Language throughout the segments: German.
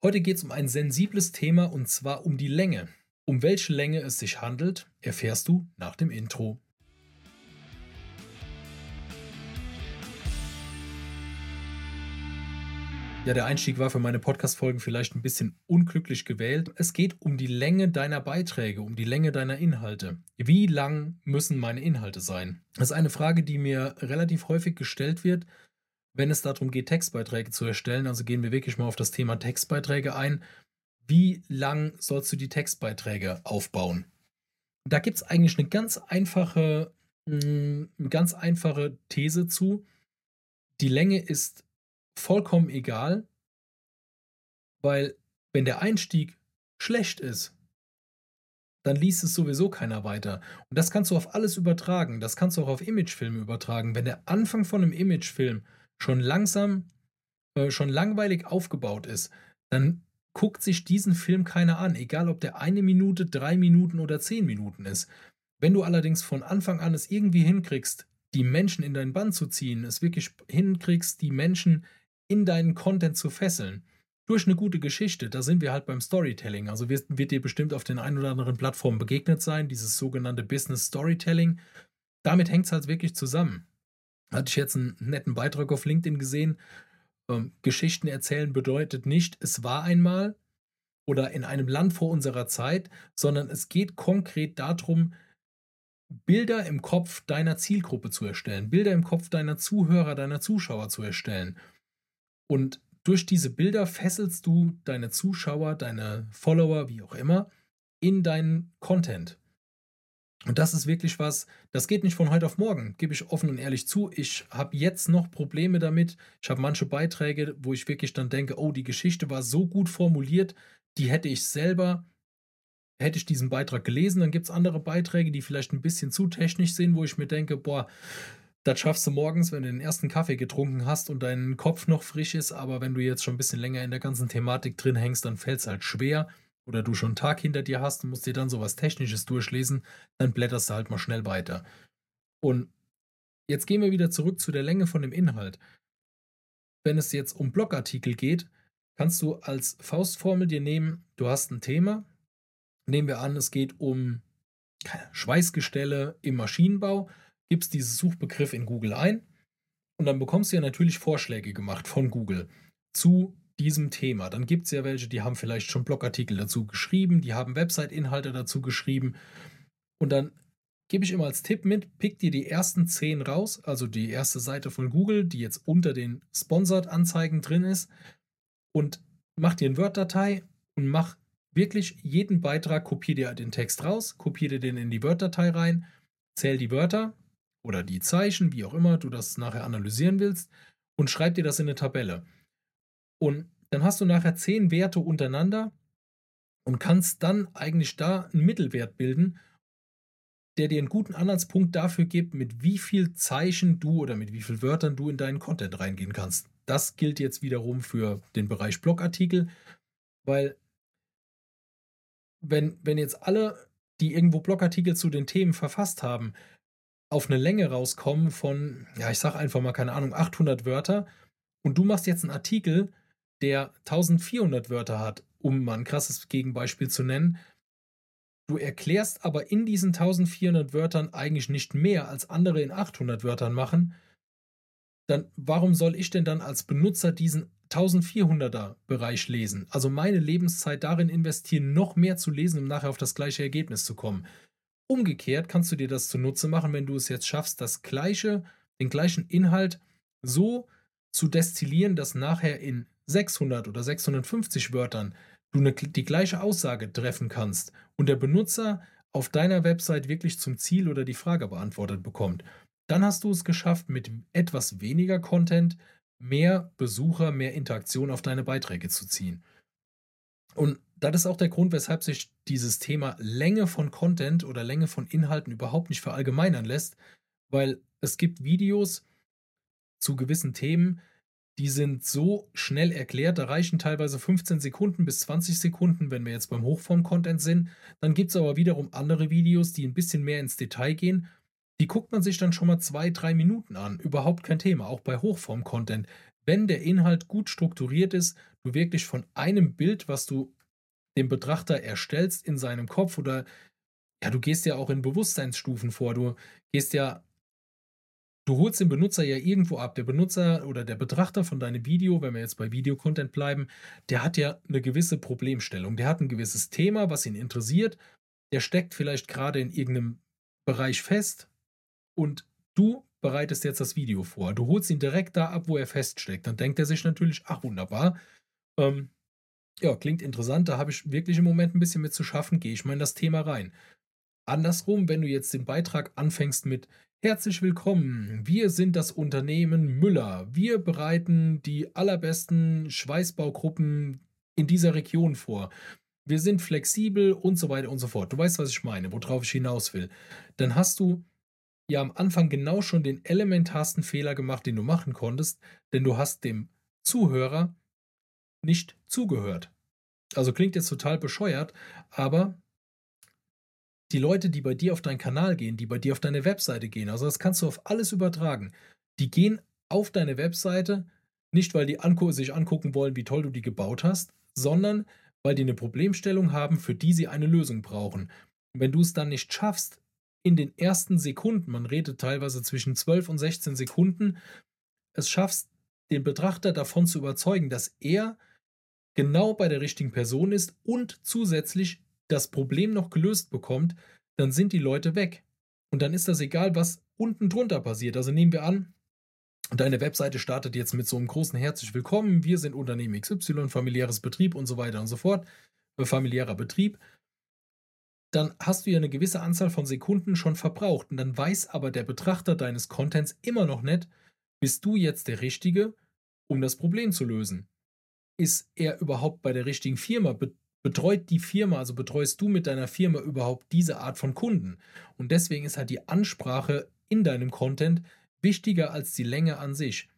Heute geht es um ein sensibles Thema und zwar um die Länge. Um welche Länge es sich handelt, erfährst du nach dem Intro. Ja, der Einstieg war für meine Podcast-Folgen vielleicht ein bisschen unglücklich gewählt. Es geht um die Länge deiner Beiträge, um die Länge deiner Inhalte. Wie lang müssen meine Inhalte sein? Das ist eine Frage, die mir relativ häufig gestellt wird wenn es darum geht, Textbeiträge zu erstellen, also gehen wir wirklich mal auf das Thema Textbeiträge ein, wie lang sollst du die Textbeiträge aufbauen? Da gibt es eigentlich eine ganz einfache, eine hm, ganz einfache These zu. Die Länge ist vollkommen egal, weil wenn der Einstieg schlecht ist, dann liest es sowieso keiner weiter. Und das kannst du auf alles übertragen. Das kannst du auch auf Imagefilme übertragen. Wenn der Anfang von einem Imagefilm schon langsam, äh, schon langweilig aufgebaut ist, dann guckt sich diesen Film keiner an, egal ob der eine Minute, drei Minuten oder zehn Minuten ist. Wenn du allerdings von Anfang an es irgendwie hinkriegst, die Menschen in deinen Bann zu ziehen, es wirklich hinkriegst, die Menschen in deinen Content zu fesseln, durch eine gute Geschichte, da sind wir halt beim Storytelling. Also wird, wird dir bestimmt auf den ein oder anderen Plattformen begegnet sein, dieses sogenannte Business Storytelling. Damit hängt es halt wirklich zusammen hatte ich jetzt einen netten Beitrag auf LinkedIn gesehen. Ähm, Geschichten erzählen bedeutet nicht, es war einmal oder in einem Land vor unserer Zeit, sondern es geht konkret darum, Bilder im Kopf deiner Zielgruppe zu erstellen, Bilder im Kopf deiner Zuhörer, deiner Zuschauer zu erstellen. Und durch diese Bilder fesselst du deine Zuschauer, deine Follower, wie auch immer, in deinen Content. Und das ist wirklich was, das geht nicht von heute auf morgen, gebe ich offen und ehrlich zu. Ich habe jetzt noch Probleme damit. Ich habe manche Beiträge, wo ich wirklich dann denke, oh, die Geschichte war so gut formuliert, die hätte ich selber, hätte ich diesen Beitrag gelesen. Dann gibt es andere Beiträge, die vielleicht ein bisschen zu technisch sind, wo ich mir denke, boah, das schaffst du morgens, wenn du den ersten Kaffee getrunken hast und dein Kopf noch frisch ist. Aber wenn du jetzt schon ein bisschen länger in der ganzen Thematik drin hängst, dann fällt es halt schwer oder du schon einen Tag hinter dir hast und musst dir dann sowas Technisches durchlesen, dann blätterst du halt mal schnell weiter. Und jetzt gehen wir wieder zurück zu der Länge von dem Inhalt. Wenn es jetzt um Blogartikel geht, kannst du als Faustformel dir nehmen, du hast ein Thema. Nehmen wir an, es geht um Schweißgestelle im Maschinenbau, gibst diesen Suchbegriff in Google ein und dann bekommst du ja natürlich Vorschläge gemacht von Google zu diesem Thema. Dann gibt es ja welche, die haben vielleicht schon Blogartikel dazu geschrieben, die haben Website-Inhalte dazu geschrieben. Und dann gebe ich immer als Tipp mit, pick dir die ersten zehn raus, also die erste Seite von Google, die jetzt unter den Sponsored-Anzeigen drin ist, und mach dir eine Word-Datei und mach wirklich jeden Beitrag, kopier dir den Text raus, kopier dir den in die Word-Datei rein, zähl die Wörter oder die Zeichen, wie auch immer du das nachher analysieren willst, und schreib dir das in eine Tabelle. Und dann hast du nachher zehn Werte untereinander und kannst dann eigentlich da einen Mittelwert bilden, der dir einen guten Anhaltspunkt dafür gibt, mit wie viel Zeichen du oder mit wie vielen Wörtern du in deinen Content reingehen kannst. Das gilt jetzt wiederum für den Bereich Blogartikel, weil wenn, wenn jetzt alle, die irgendwo Blogartikel zu den Themen verfasst haben, auf eine Länge rauskommen von, ja, ich sag einfach mal, keine Ahnung, 800 Wörter und du machst jetzt einen Artikel, der 1400 Wörter hat, um mal ein krasses Gegenbeispiel zu nennen. Du erklärst aber in diesen 1400 Wörtern eigentlich nicht mehr, als andere in 800 Wörtern machen. Dann warum soll ich denn dann als Benutzer diesen 1400er Bereich lesen? Also meine Lebenszeit darin investieren, noch mehr zu lesen, um nachher auf das gleiche Ergebnis zu kommen. Umgekehrt kannst du dir das zunutze machen, wenn du es jetzt schaffst, das gleiche, den gleichen Inhalt so zu destillieren, dass nachher in 600 oder 650 Wörtern du eine, die gleiche Aussage treffen kannst und der Benutzer auf deiner Website wirklich zum Ziel oder die Frage beantwortet bekommt, dann hast du es geschafft, mit etwas weniger Content mehr Besucher, mehr Interaktion auf deine Beiträge zu ziehen. Und das ist auch der Grund, weshalb sich dieses Thema Länge von Content oder Länge von Inhalten überhaupt nicht verallgemeinern lässt, weil es gibt Videos zu gewissen Themen, die sind so schnell erklärt, da reichen teilweise 15 Sekunden bis 20 Sekunden, wenn wir jetzt beim Hochform-Content sind. Dann gibt es aber wiederum andere Videos, die ein bisschen mehr ins Detail gehen. Die guckt man sich dann schon mal zwei, drei Minuten an. Überhaupt kein Thema, auch bei Hochform-Content. wenn der Inhalt gut strukturiert ist, du wirklich von einem Bild, was du dem Betrachter erstellst in seinem Kopf oder ja, du gehst ja auch in Bewusstseinsstufen vor. Du gehst ja, du holst den Benutzer ja irgendwo ab. Der Benutzer oder der Betrachter von deinem Video, wenn wir jetzt bei Videocontent bleiben, der hat ja eine gewisse Problemstellung. Der hat ein gewisses Thema, was ihn interessiert. Der steckt vielleicht gerade in irgendeinem Bereich fest und du bereitest jetzt das Video vor. Du holst ihn direkt da ab, wo er feststeckt. Dann denkt er sich natürlich, ach wunderbar, ähm, ja, klingt interessant, da habe ich wirklich im Moment ein bisschen mit zu schaffen, gehe ich mal in das Thema rein. Andersrum, wenn du jetzt den Beitrag anfängst mit Herzlich willkommen, wir sind das Unternehmen Müller. Wir bereiten die allerbesten Schweißbaugruppen in dieser Region vor. Wir sind flexibel und so weiter und so fort. Du weißt, was ich meine, worauf ich hinaus will. Dann hast du ja am Anfang genau schon den elementarsten Fehler gemacht, den du machen konntest, denn du hast dem Zuhörer nicht zugehört. Also klingt jetzt total bescheuert, aber die Leute, die bei dir auf deinen Kanal gehen, die bei dir auf deine Webseite gehen, also das kannst du auf alles übertragen, die gehen auf deine Webseite, nicht weil die angu sich angucken wollen, wie toll du die gebaut hast, sondern weil die eine Problemstellung haben, für die sie eine Lösung brauchen. Und wenn du es dann nicht schaffst, in den ersten Sekunden, man redet teilweise zwischen 12 und 16 Sekunden, es schaffst, den Betrachter davon zu überzeugen, dass er genau bei der richtigen Person ist und zusätzlich das Problem noch gelöst bekommt, dann sind die Leute weg. Und dann ist das egal, was unten drunter passiert. Also nehmen wir an, deine Webseite startet jetzt mit so einem großen Herzlich Willkommen, wir sind Unternehmen XY, familiäres Betrieb und so weiter und so fort, äh, familiärer Betrieb. Dann hast du ja eine gewisse Anzahl von Sekunden schon verbraucht und dann weiß aber der Betrachter deines Contents immer noch nicht, bist du jetzt der Richtige, um das Problem zu lösen. Ist er überhaupt bei der richtigen Firma? Betreut die Firma, also betreust du mit deiner Firma überhaupt diese Art von Kunden? Und deswegen ist halt die Ansprache in deinem Content wichtiger als die Länge an sich.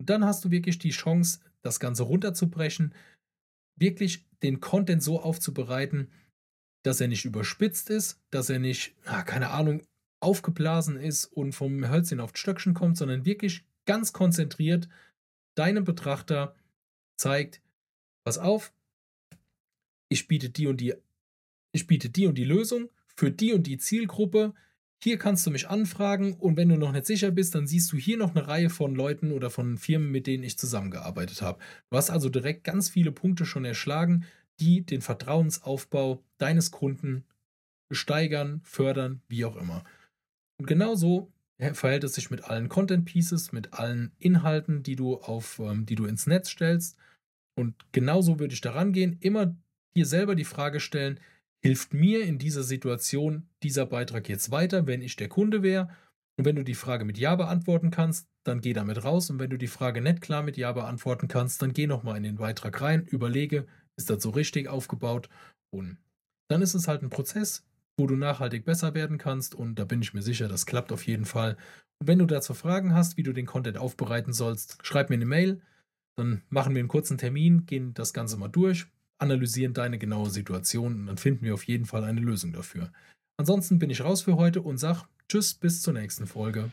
Und dann hast du wirklich die Chance, das Ganze runterzubrechen, wirklich den Content so aufzubereiten, dass er nicht überspitzt ist, dass er nicht, keine Ahnung, aufgeblasen ist und vom Hölzchen auf Stöckchen kommt, sondern wirklich ganz konzentriert deinem Betrachter zeigt, pass auf, ich biete die und die, ich biete die und die Lösung für die und die Zielgruppe. Hier kannst du mich anfragen und wenn du noch nicht sicher bist, dann siehst du hier noch eine Reihe von Leuten oder von Firmen, mit denen ich zusammengearbeitet habe. Du hast also direkt ganz viele Punkte schon erschlagen, die den Vertrauensaufbau deines Kunden steigern, fördern, wie auch immer. Und genauso verhält es sich mit allen Content Pieces, mit allen Inhalten, die du auf, ähm, die du ins Netz stellst. Und genauso würde ich daran gehen, immer dir selber die Frage stellen, hilft mir in dieser Situation dieser Beitrag jetzt weiter, wenn ich der Kunde wäre? Und wenn du die Frage mit Ja beantworten kannst, dann geh damit raus. Und wenn du die Frage nicht klar mit Ja beantworten kannst, dann geh nochmal in den Beitrag rein, überlege, ist das so richtig aufgebaut? Und dann ist es halt ein Prozess, wo du nachhaltig besser werden kannst. Und da bin ich mir sicher, das klappt auf jeden Fall. Und wenn du dazu Fragen hast, wie du den Content aufbereiten sollst, schreib mir eine Mail. Dann machen wir einen kurzen Termin, gehen das Ganze mal durch, analysieren deine genaue Situation und dann finden wir auf jeden Fall eine Lösung dafür. Ansonsten bin ich raus für heute und sag Tschüss bis zur nächsten Folge.